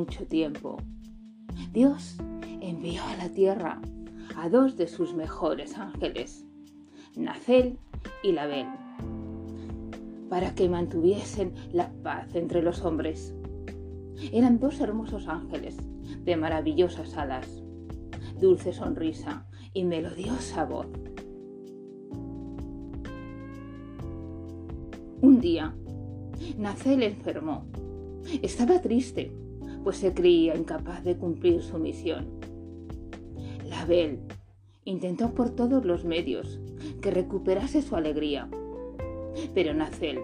mucho tiempo, Dios envió a la tierra a dos de sus mejores ángeles, Nacel y Label, para que mantuviesen la paz entre los hombres. Eran dos hermosos ángeles de maravillosas alas, dulce sonrisa y melodiosa voz. Un día, Nacel enfermó. Estaba triste, pues se creía incapaz de cumplir su misión. Label intentó por todos los medios que recuperase su alegría, pero Nacel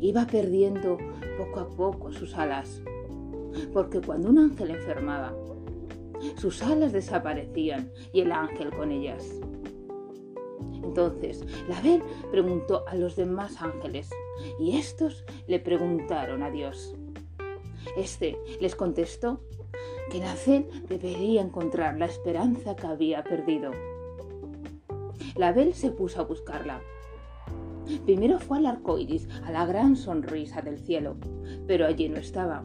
iba perdiendo poco a poco sus alas, porque cuando un ángel enfermaba, sus alas desaparecían y el ángel con ellas. Entonces Label preguntó a los demás ángeles y estos le preguntaron a Dios. Este les contestó que Nacel debería encontrar la esperanza que había perdido. Label se puso a buscarla. Primero fue al arco iris, a la gran sonrisa del cielo, pero allí no estaba.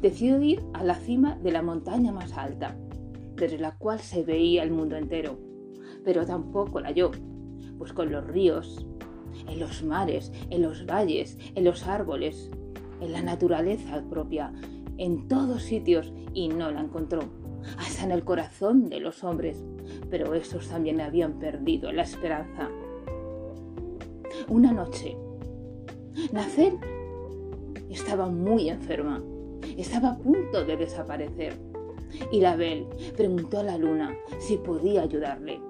Decidió ir a la cima de la montaña más alta, desde la cual se veía el mundo entero, pero tampoco la halló, pues con los ríos, en los mares, en los valles, en los árboles, en la naturaleza propia, en todos sitios, y no la encontró, hasta en el corazón de los hombres, pero esos también habían perdido la esperanza. Una noche, Nacer estaba muy enferma, estaba a punto de desaparecer, y Label preguntó a la luna si podía ayudarle.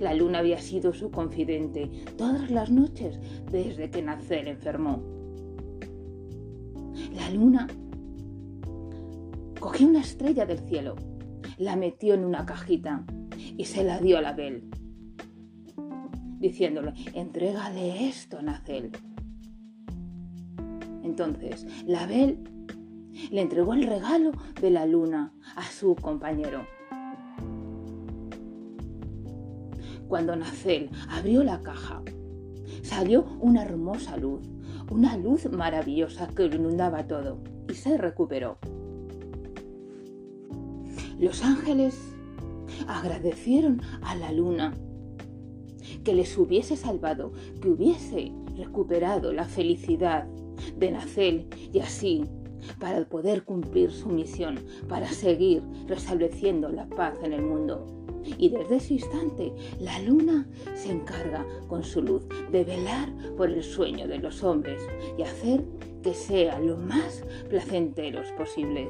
La luna había sido su confidente todas las noches desde que Nacer enfermó. La luna cogió una estrella del cielo, la metió en una cajita y se la dio a Label, diciéndole, entrégale esto Nacel. Entonces, Label le entregó el regalo de la luna a su compañero. Cuando Nacel abrió la caja, salió una hermosa luz, una luz maravillosa que lo inundaba todo y se recuperó. Los ángeles agradecieron a la luna que les hubiese salvado, que hubiese recuperado la felicidad de Nacel y así para poder cumplir su misión, para seguir restableciendo la paz en el mundo. Y desde ese instante la luna se encarga con su luz de velar por el sueño de los hombres y hacer que sea lo más placenteros posibles.